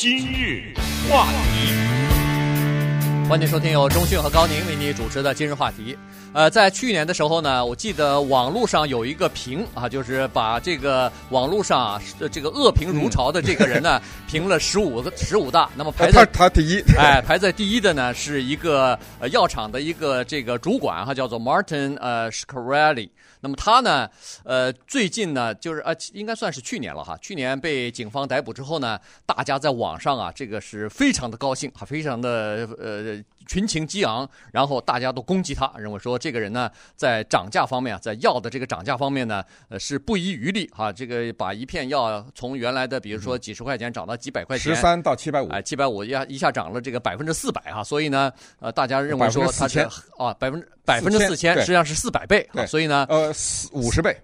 今日话题，欢迎收听由中讯和高宁为你主持的今日话题。呃，在去年的时候呢，我记得网络上有一个评啊，就是把这个网络上啊这个恶评如潮的这个人呢，评了十五个十五大。那么排在他他第一，哎，排在第一的呢是一个呃药厂的一个这个主管哈，叫做 Martin 呃 Scarelli。那么他呢，呃，最近呢，就是呃，应该算是去年了哈。去年被警方逮捕之后呢，大家在网上啊，这个是非常的高兴哈，非常的呃群情激昂，然后大家都攻击他，认为说这个人呢，在涨价方面啊，在药的这个涨价方面呢，呃，是不遗余力哈。这个把一片药从原来的比如说几十块钱涨到几百块钱，十三到七百五，哎，七百五一下一下涨了这个百分之四百哈。所以呢，呃，大家认为说他是啊，百分之百分之四千，实际上是四百倍，所以呢，呃，四五十倍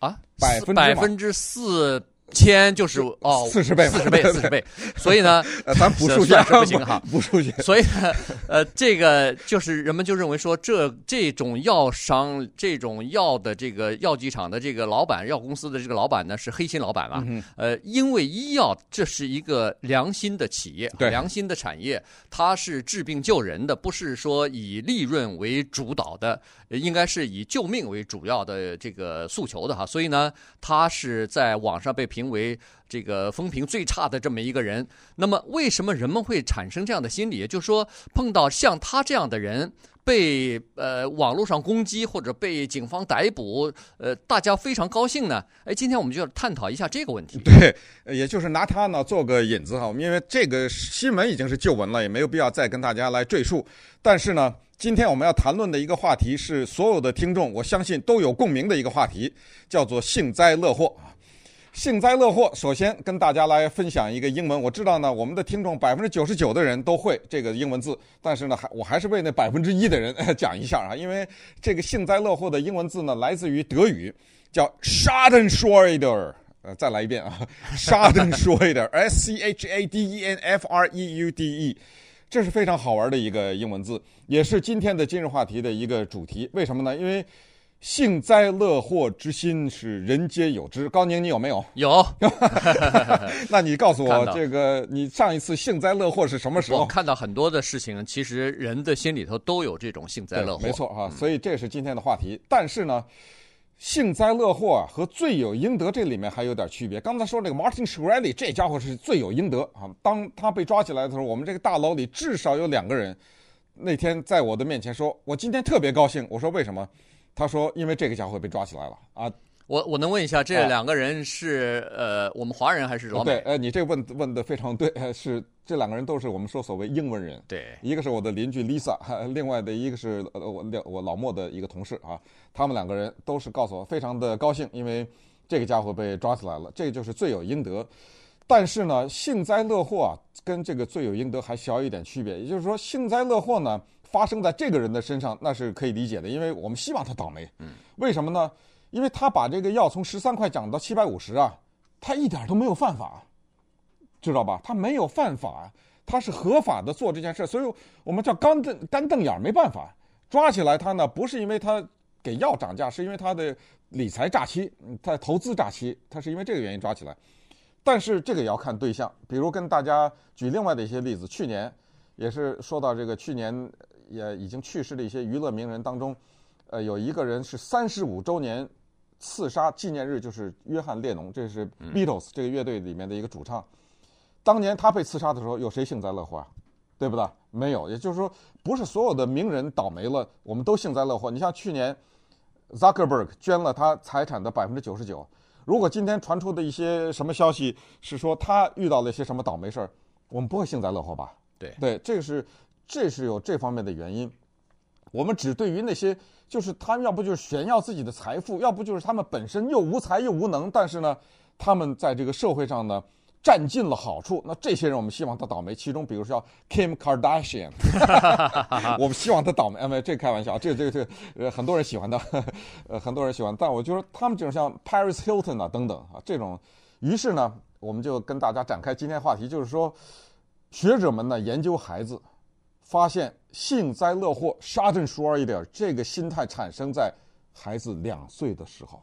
啊，百分百分之四。千就是哦，四十倍，四十倍，四十倍。所以呢，咱不数学是不行哈，不数学。所以呢，呃，这个就是人们就认为说，这这种药商、这种药的这个药剂厂的这个老板、药公司的这个老板呢，是黑心老板啊。呃，因为医药这是一个良心的企业，对，良心的产业，它是治病救人的，不是说以利润为主导的，应该是以救命为主要的这个诉求的哈。所以呢，它是在网上被评。成为这个风评最差的这么一个人，那么为什么人们会产生这样的心理？也就是说，碰到像他这样的人被呃网络上攻击或者被警方逮捕，呃，大家非常高兴呢？哎，今天我们就要探讨一下这个问题。对，也就是拿他呢做个引子哈，因为这个新闻已经是旧闻了，也没有必要再跟大家来赘述。但是呢，今天我们要谈论的一个话题是所有的听众我相信都有共鸣的一个话题，叫做幸灾乐祸。幸灾乐祸，首先跟大家来分享一个英文。我知道呢，我们的听众百分之九十九的人都会这个英文字，但是呢，还我还是为那百分之一的人讲一下啊，因为这个幸灾乐祸的英文字呢，来自于德语，叫 Schadenfreude。呃，再来一遍啊，Schadenfreude，S C H A D E N F R E U D E，这是非常好玩的一个英文字，也是今天的今日话题的一个主题。为什么呢？因为幸灾乐祸之心是人皆有之。高宁，你有没有？有。那你告诉我，这个你上一次幸灾乐祸是什么时候？我看到很多的事情，其实人的心里头都有这种幸灾乐祸。没错啊，所以这是今天的话题。嗯、但是呢，幸灾乐祸啊和罪有应得这里面还有点区别。刚才说那个 Martin Shkreli 这家伙是罪有应得啊。当他被抓起来的时候，我们这个大楼里至少有两个人那天在我的面前说：“我今天特别高兴。”我说：“为什么？”他说：“因为这个家伙被抓起来了啊！我我能问一下，这两个人是、啊、呃我们华人还是老美？对，呃，你这问问的非常对，是这两个人都是我们说所谓英文人。对，一个是我的邻居 Lisa，另外的一个是呃我我老莫的一个同事啊。他们两个人都是告诉我非常的高兴，因为这个家伙被抓起来了，这个就是罪有应得。但是呢，幸灾乐祸啊，跟这个罪有应得还小一点区别。也就是说，幸灾乐祸呢。”发生在这个人的身上，那是可以理解的，因为我们希望他倒霉。嗯，为什么呢？因为他把这个药从十三块涨到七百五十啊，他一点都没有犯法，知道吧？他没有犯法，他是合法的做这件事，所以我们叫干瞪干瞪眼，没办法抓起来他呢。不是因为他给药涨价，是因为他的理财诈欺，他投资诈欺，他是因为这个原因抓起来。但是这个也要看对象，比如跟大家举另外的一些例子，去年也是说到这个去年。也已经去世的一些娱乐名人当中，呃，有一个人是三十五周年刺杀纪念日，就是约翰列侬，这是 Beatles 这个乐队里面的一个主唱。当年他被刺杀的时候，有谁幸灾乐祸啊？对不对？没有。也就是说，不是所有的名人倒霉了，我们都幸灾乐祸。你像去年 Zuckerberg 捐了他财产的百分之九十九，如果今天传出的一些什么消息是说他遇到了一些什么倒霉事儿，我们不会幸灾乐祸吧？对对，这个是。这是有这方面的原因，我们只对于那些就是他们要不就是炫耀自己的财富，要不就是他们本身又无才又无能，但是呢，他们在这个社会上呢占尽了好处。那这些人我们希望他倒霉。其中比如说 Kim Kardashian，我们希望他倒霉。哎，没，这开玩笑，这这这呃很多人喜欢他，呃很多人喜欢。但我就说他们就是像 Paris Hilton 啊等等啊这种，于是呢，我们就跟大家展开今天话题，就是说学者们呢研究孩子。发现幸灾乐祸，Schadenfreude 一点，这个心态产生在孩子两岁的时候。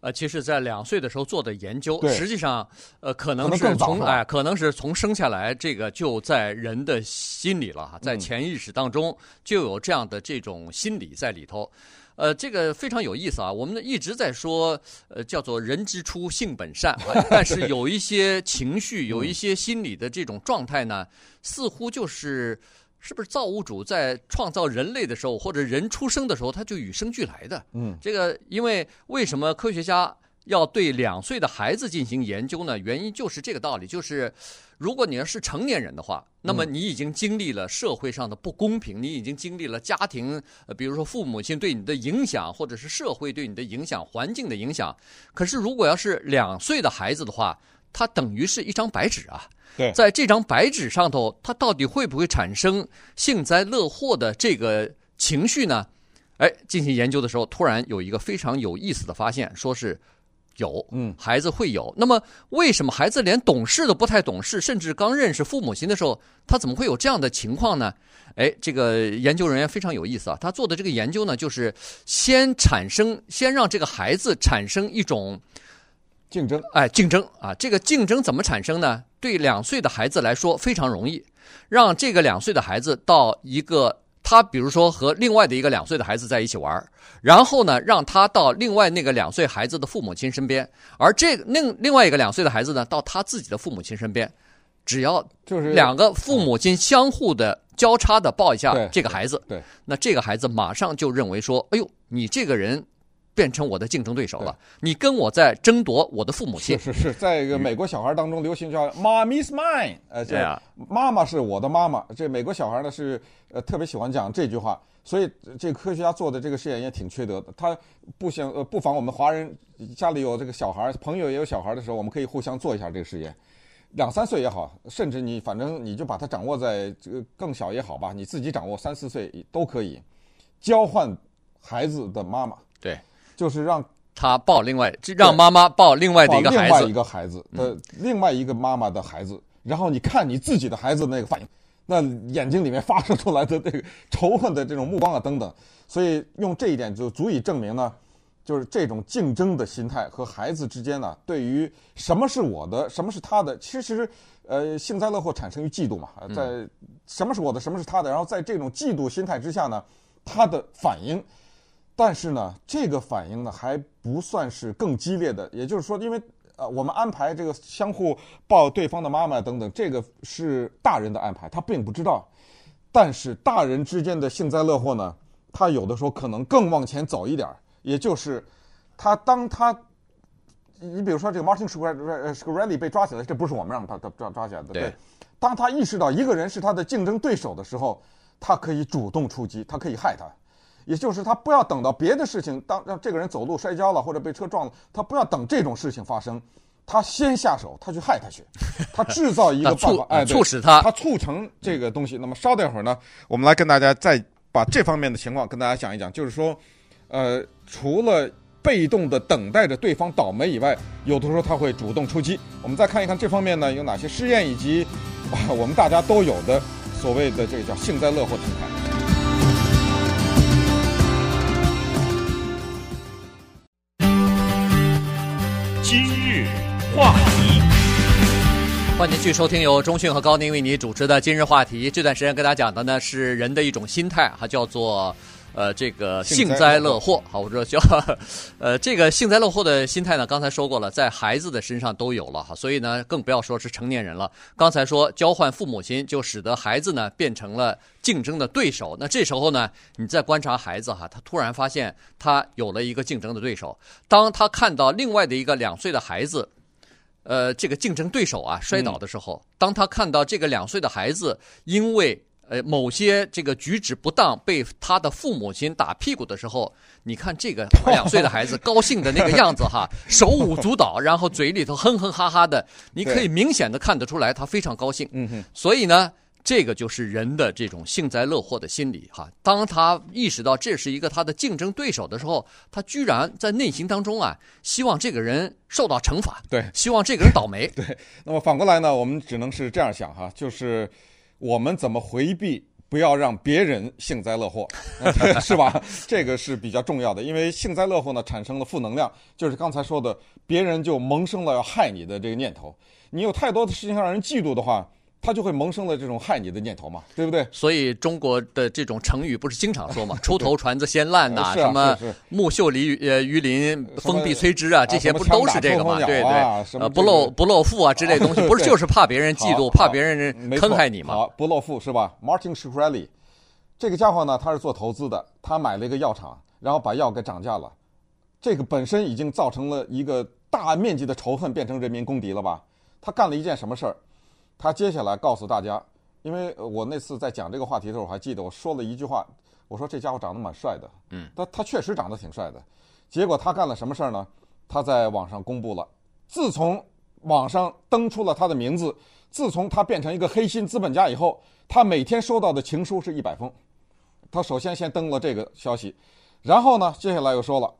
呃，其实，在两岁的时候做的研究，实际上，呃，可能是从哎，可能是从生下来，这个就在人的心里了哈，在潜意识当中就有这样的这种心理在里头。呃，这个非常有意思啊！我们一直在说，呃，叫做“人之初，性本善”啊，但是有一些情绪，有一些心理的这种状态呢，似乎就是是不是造物主在创造人类的时候，或者人出生的时候，他就与生俱来的。嗯，这个因为为什么科学家要对两岁的孩子进行研究呢？原因就是这个道理，就是。如果你要是成年人的话，那么你已经经历了社会上的不公平，你已经经历了家庭，呃，比如说父母亲对你的影响，或者是社会对你的影响、环境的影响。可是，如果要是两岁的孩子的话，他等于是一张白纸啊。对，在这张白纸上头，他到底会不会产生幸灾乐祸的这个情绪呢？哎，进行研究的时候，突然有一个非常有意思的发现，说是。有，嗯，孩子会有。那么，为什么孩子连懂事都不太懂事，甚至刚认识父母亲的时候，他怎么会有这样的情况呢？哎，这个研究人员非常有意思啊。他做的这个研究呢，就是先产生，先让这个孩子产生一种竞争，哎，竞争啊。这个竞争怎么产生呢？对两岁的孩子来说非常容易，让这个两岁的孩子到一个。他比如说和另外的一个两岁的孩子在一起玩，然后呢，让他到另外那个两岁孩子的父母亲身边，而这个另另外一个两岁的孩子呢，到他自己的父母亲身边，只要就是两个父母亲相互的交叉的抱一下这个孩子，对，那这个孩子马上就认为说，哎呦，你这个人。变成我的竞争对手了，你跟我在争夺我的父母亲。是是是，在一个美国小孩当中流行叫 “Mom is mine”，呃，这妈妈是我的妈妈。这美国小孩呢是呃特别喜欢讲这句话，所以这个科学家做的这个实验也挺缺德的。他不想呃不妨我们华人家里有这个小孩，朋友也有小孩的时候，我们可以互相做一下这个实验，两三岁也好，甚至你反正你就把它掌握在这个更小也好吧，你自己掌握三四岁都可以，交换孩子的妈妈。对。就是让他抱另外，让妈妈抱另外的一个孩子，另外一个孩子的另外一个妈妈的孩子，然后你看你自己的孩子那个反应，那眼睛里面发射出来的这个 仇恨的这种目光啊等等，所以用这一点就足以证明呢，就是这种竞争的心态和孩子之间呢，对于什么是我的，什么是他的，其实呃幸灾乐祸产生于嫉妒嘛，在什么是我的，什么是他的，然后在这种嫉妒心态之下呢，他的反应。但是呢，这个反应呢还不算是更激烈的，也就是说，因为呃，我们安排这个相互抱对方的妈妈等等，这个是大人的安排，他并不知道。但是大人之间的幸灾乐祸呢，他有的时候可能更往前走一点，也就是他当他，你比如说这个 Martin Shkreli 被抓起来，这不是我们让他他抓抓起来的，对。当他意识到一个人是他的竞争对手的时候，他可以主动出击，他可以害他。也就是他不要等到别的事情，当让这个人走路摔跤了或者被车撞了，他不要等这种事情发生，他先下手，他去害他去，他制造一个办法，哎，促使他，他促成这个东西。那么稍等一会儿呢，我们来跟大家再把这方面的情况跟大家讲一讲，就是说，呃，除了被动的等待着对方倒霉以外，有的时候他会主动出击。我们再看一看这方面呢有哪些试验，以及啊我们大家都有的所谓的这个叫幸灾乐祸心态。话题，欢迎继续收听由中讯和高宁为你主持的今日话题。这段时间跟大家讲的呢是人的一种心态，哈叫做呃这个幸灾乐祸。好，我说叫 呃这个幸灾乐祸的心态呢，刚才说过了，在孩子的身上都有了哈，所以呢更不要说是成年人了。刚才说交换父母亲，就使得孩子呢变成了竞争的对手。那这时候呢，你在观察孩子哈，他突然发现他有了一个竞争的对手。当他看到另外的一个两岁的孩子，呃，这个竞争对手啊摔倒的时候，当他看到这个两岁的孩子因为呃某些这个举止不当被他的父母亲打屁股的时候，你看这个两岁的孩子高兴的那个样子哈，手舞足蹈，然后嘴里头哼哼哈哈的，你可以明显的看得出来他非常高兴。嗯哼，所以呢。这个就是人的这种幸灾乐祸的心理哈。当他意识到这是一个他的竞争对手的时候，他居然在内心当中啊，希望这个人受到惩罚，对，希望这个人倒霉。对，那么反过来呢，我们只能是这样想哈，就是我们怎么回避不要让别人幸灾乐祸，是吧？这个是比较重要的，因为幸灾乐祸呢，产生了负能量，就是刚才说的，别人就萌生了要害你的这个念头。你有太多的事情让人嫉妒的话。他就会萌生了这种害你的念头嘛，对不对？所以中国的这种成语不是经常说嘛，“ 出头船子先烂”呐，啊、什么“木秀离呃于林，风必摧之”啊，这些不都是这个嘛？对对，呃，不露不露富啊之类的东西，不是就是怕别人嫉妒，怕别人坑害你嘛？好，不露富是吧？Martin Shkreli，这个家伙呢，他是做投资的，他买了一个药厂，然后把药给涨价了，这个本身已经造成了一个大面积的仇恨，变成人民公敌了吧？他干了一件什么事儿？他接下来告诉大家，因为我那次在讲这个话题的时候，我还记得我说了一句话，我说这家伙长得蛮帅的，嗯，他他确实长得挺帅的。结果他干了什么事儿呢？他在网上公布了，自从网上登出了他的名字，自从他变成一个黑心资本家以后，他每天收到的情书是一百封。他首先先登了这个消息，然后呢，接下来又说了，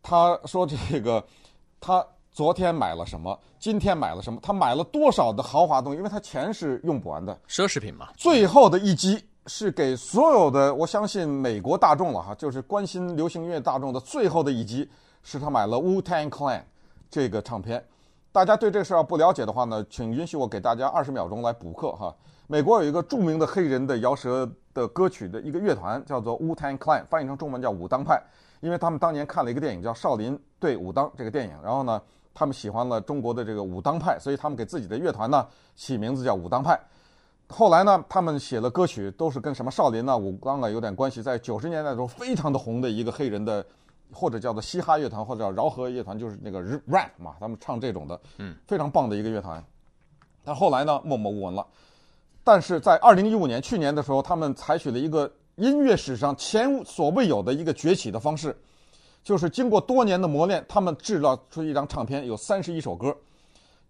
他说这个他。昨天买了什么？今天买了什么？他买了多少的豪华东西？因为他钱是用不完的，奢侈品嘛。最后的一击是给所有的，我相信美国大众了哈，就是关心流行音乐大众的最后的一击，是他买了 Wu-Tang Clan 这个唱片。大家对这事儿要不了解的话呢，请允许我给大家二十秒钟来补课哈。美国有一个著名的黑人的饶舌的歌曲的一个乐团，叫做 Wu-Tang Clan，翻译成中文叫武当派，因为他们当年看了一个电影叫《少林对武当》这个电影，然后呢。他们喜欢了中国的这个武当派，所以他们给自己的乐团呢起名字叫武当派。后来呢，他们写了歌曲，都是跟什么少林啊、武当啊有点关系。在九十年代的时候，非常的红的一个黑人的，或者叫做嘻哈乐团，或者叫饶河乐团，就是那个 rap 嘛，他们唱这种的，嗯，非常棒的一个乐团。但后来呢，默默无闻了。但是在二零一五年，去年的时候，他们采取了一个音乐史上前所未有的一个崛起的方式。就是经过多年的磨练，他们制造出一张唱片，有三十一首歌。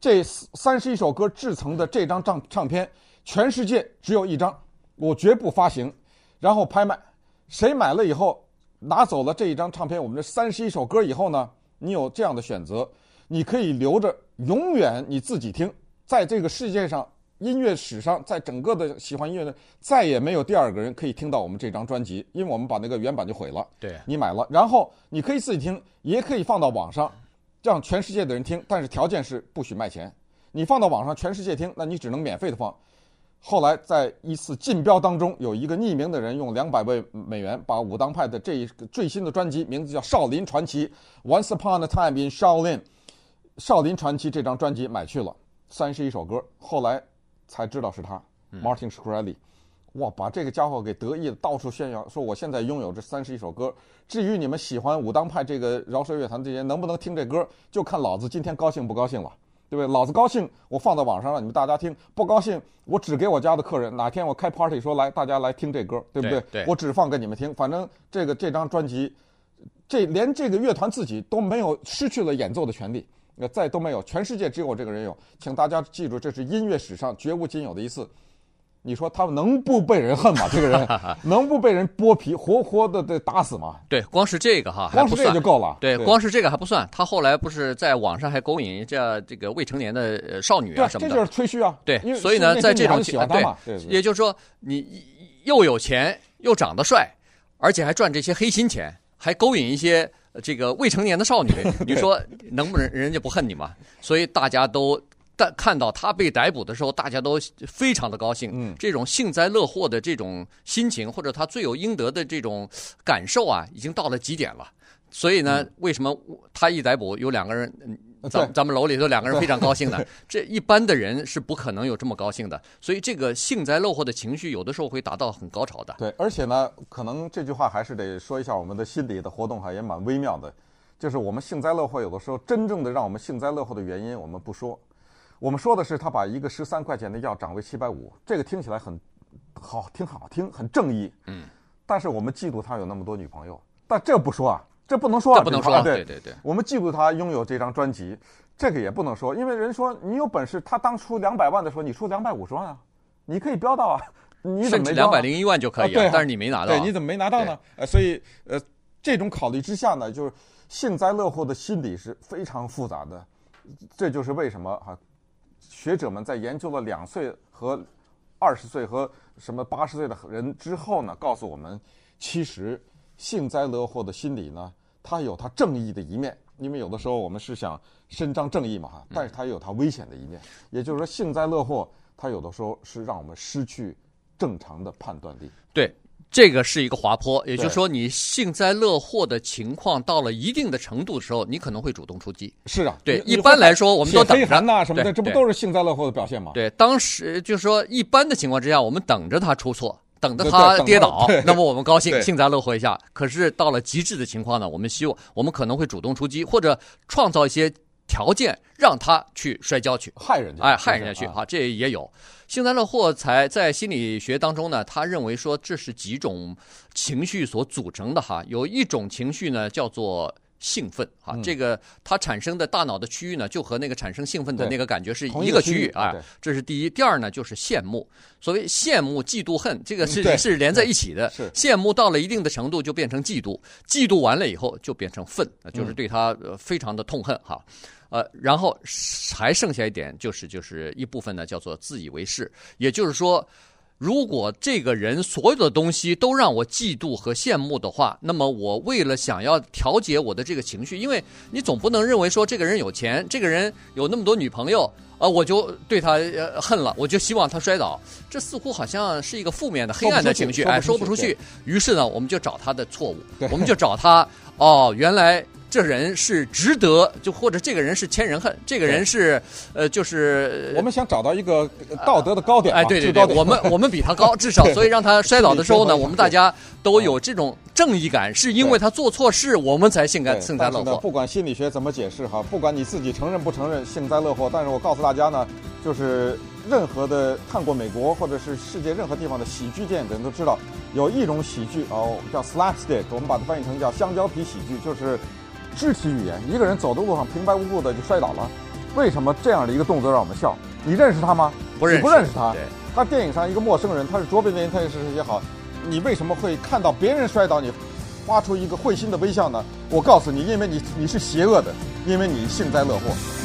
这三十一首歌制成的这张唱唱片，全世界只有一张，我绝不发行，然后拍卖。谁买了以后拿走了这一张唱片，我们这三十一首歌以后呢，你有这样的选择，你可以留着永远你自己听，在这个世界上。音乐史上，在整个的喜欢音乐的，再也没有第二个人可以听到我们这张专辑，因为我们把那个原版就毁了。对，你买了，然后你可以自己听，也可以放到网上，让全世界的人听，但是条件是不许卖钱。你放到网上，全世界听，那你只能免费的放。后来在一次竞标当中，有一个匿名的人用两百位美元把武当派的这一个最新的专辑，名字叫《少林传奇》（Once Upon a Time in Shaolin），《少林传奇》这张专辑买去了，三十一首歌。后来。才知道是他，Martin Shkreli，哇，把这个家伙给得意的到处炫耀，说我现在拥有这三十一首歌。至于你们喜欢武当派这个饶舌乐团这些能不能听这歌，就看老子今天高兴不高兴了，对不对？老子高兴，我放到网上让你们大家听；不高兴，我只给我家的客人。哪天我开 party 说来，大家来听这歌，对不对？对，对，我只放给你们听。反正这个这张专辑，这连这个乐团自己都没有失去了演奏的权利。那再都没有，全世界只有我这个人有，请大家记住，这是音乐史上绝无仅有的一次。你说他能不被人恨吗？这个人 能不被人剥皮，活活的的打死吗？对，光是这个哈，光是这个就够了。对，光是这个还不算，他后来不是在网上还勾引这这个未成年的少女啊什么的，这就是吹嘘啊。对，所以呢，在这种情况，对，也就是说，你又有钱，又长得帅，而且还赚这些黑心钱，还勾引一些。这个未成年的少女，你说能不能人家不恨你吗？所以大家都但看到他被逮捕的时候，大家都非常的高兴。嗯，这种幸灾乐祸的这种心情，或者他罪有应得的这种感受啊，已经到了极点了。所以呢，为什么他一逮捕，有两个人？咱咱们楼里头两个人非常高兴的，这一般的人是不可能有这么高兴的，所以这个幸灾乐祸的情绪有的时候会达到很高潮的。对，而且呢，可能这句话还是得说一下我们的心理的活动哈，也蛮微妙的，就是我们幸灾乐祸有的时候真正的让我们幸灾乐祸的原因我们不说，我们说的是他把一个十三块钱的药涨为七百五，这个听起来很好，挺好听，很正义。嗯，但是我们嫉妒他有那么多女朋友，但这不说啊。这不能说啊，这不能说啊，对对对对。我们嫉妒他拥有这张专辑，这个也不能说，因为人说你有本事，他当初两百万的时候，你出两百五十万啊，你可以标到啊，你怎么没标？两百零一万就可以，啊对，但是你没拿到，对，你怎么没拿到呢？呃，所以呃，这种考虑之下呢，就是幸灾乐祸的心理是非常复杂的，这就是为什么哈、啊，学者们在研究了两岁和二十岁和什么八十岁的人之后呢，告诉我们，其实幸灾乐祸的心理呢，它有它正义的一面。因为有的时候我们是想伸张正义嘛哈，但是它也有它危险的一面。也就是说，幸灾乐祸，它有的时候是让我们失去正常的判断力。对。这个是一个滑坡，也就是说，你幸灾乐祸的情况到了一定的程度的时候，你可能会主动出击。是啊，对，一般来说，我们都等着呐什么的，这不都是幸灾乐祸的表现吗？对，当时就是说，一般的情况之下，我们等着他出错，等着他跌倒，那么我们高兴，幸灾乐祸一下。可是到了极致的情况呢，我们希望我们可能会主动出击，或者创造一些。条件让他去摔跤去害人家，哎，害人家去哈，这也有幸灾乐祸才在心理学当中呢，他认为说这是几种情绪所组成的哈。有一种情绪呢叫做兴奋啊，这个它产生的大脑的区域呢，就和那个产生兴奋的那个感觉是一个区域啊。这是第一，第二呢就是羡慕。所谓羡慕、嫉妒、恨，这个是是连在一起的。羡慕到了一定的程度就变成嫉妒，嫉妒完了以后就变成愤，就是对他非常的痛恨哈。呃，然后还剩下一点，就是就是一部分呢，叫做自以为是。也就是说，如果这个人所有的东西都让我嫉妒和羡慕的话，那么我为了想要调节我的这个情绪，因为你总不能认为说这个人有钱，这个人有那么多女朋友，啊、呃，我就对他呃恨了，我就希望他摔倒。这似乎好像是一个负面的、黑暗的情绪，哎，说不出去。于是呢，我们就找他的错误，我们就找他，哦，原来。这人是值得，就或者这个人是千人恨，这个人是，呃，就是我们想找到一个道德的高点，哎，对对对，我们我们比他高，至少所以让他摔倒的时候呢，我们大家都有这种正义感，是因为他做错事，我们才幸灾幸灾乐祸。不管心理学怎么解释哈，不管你自己承认不承认幸灾乐祸，但是我告诉大家呢，就是任何的看过美国或者是世界任何地方的喜剧电影的人都知道，有一种喜剧哦叫 slapstick，我们把它翻译成叫香蕉皮喜剧，就是。肢体语言，一个人走的路上平白无故的就摔倒了，为什么这样的一个动作让我们笑？你认识他吗？不认识，你不认识他。他电影上一个陌生人，他是卓别林，他也是也好，你为什么会看到别人摔倒，你发出一个会心的微笑呢？我告诉你，因为你你是邪恶的，因为你幸灾乐祸。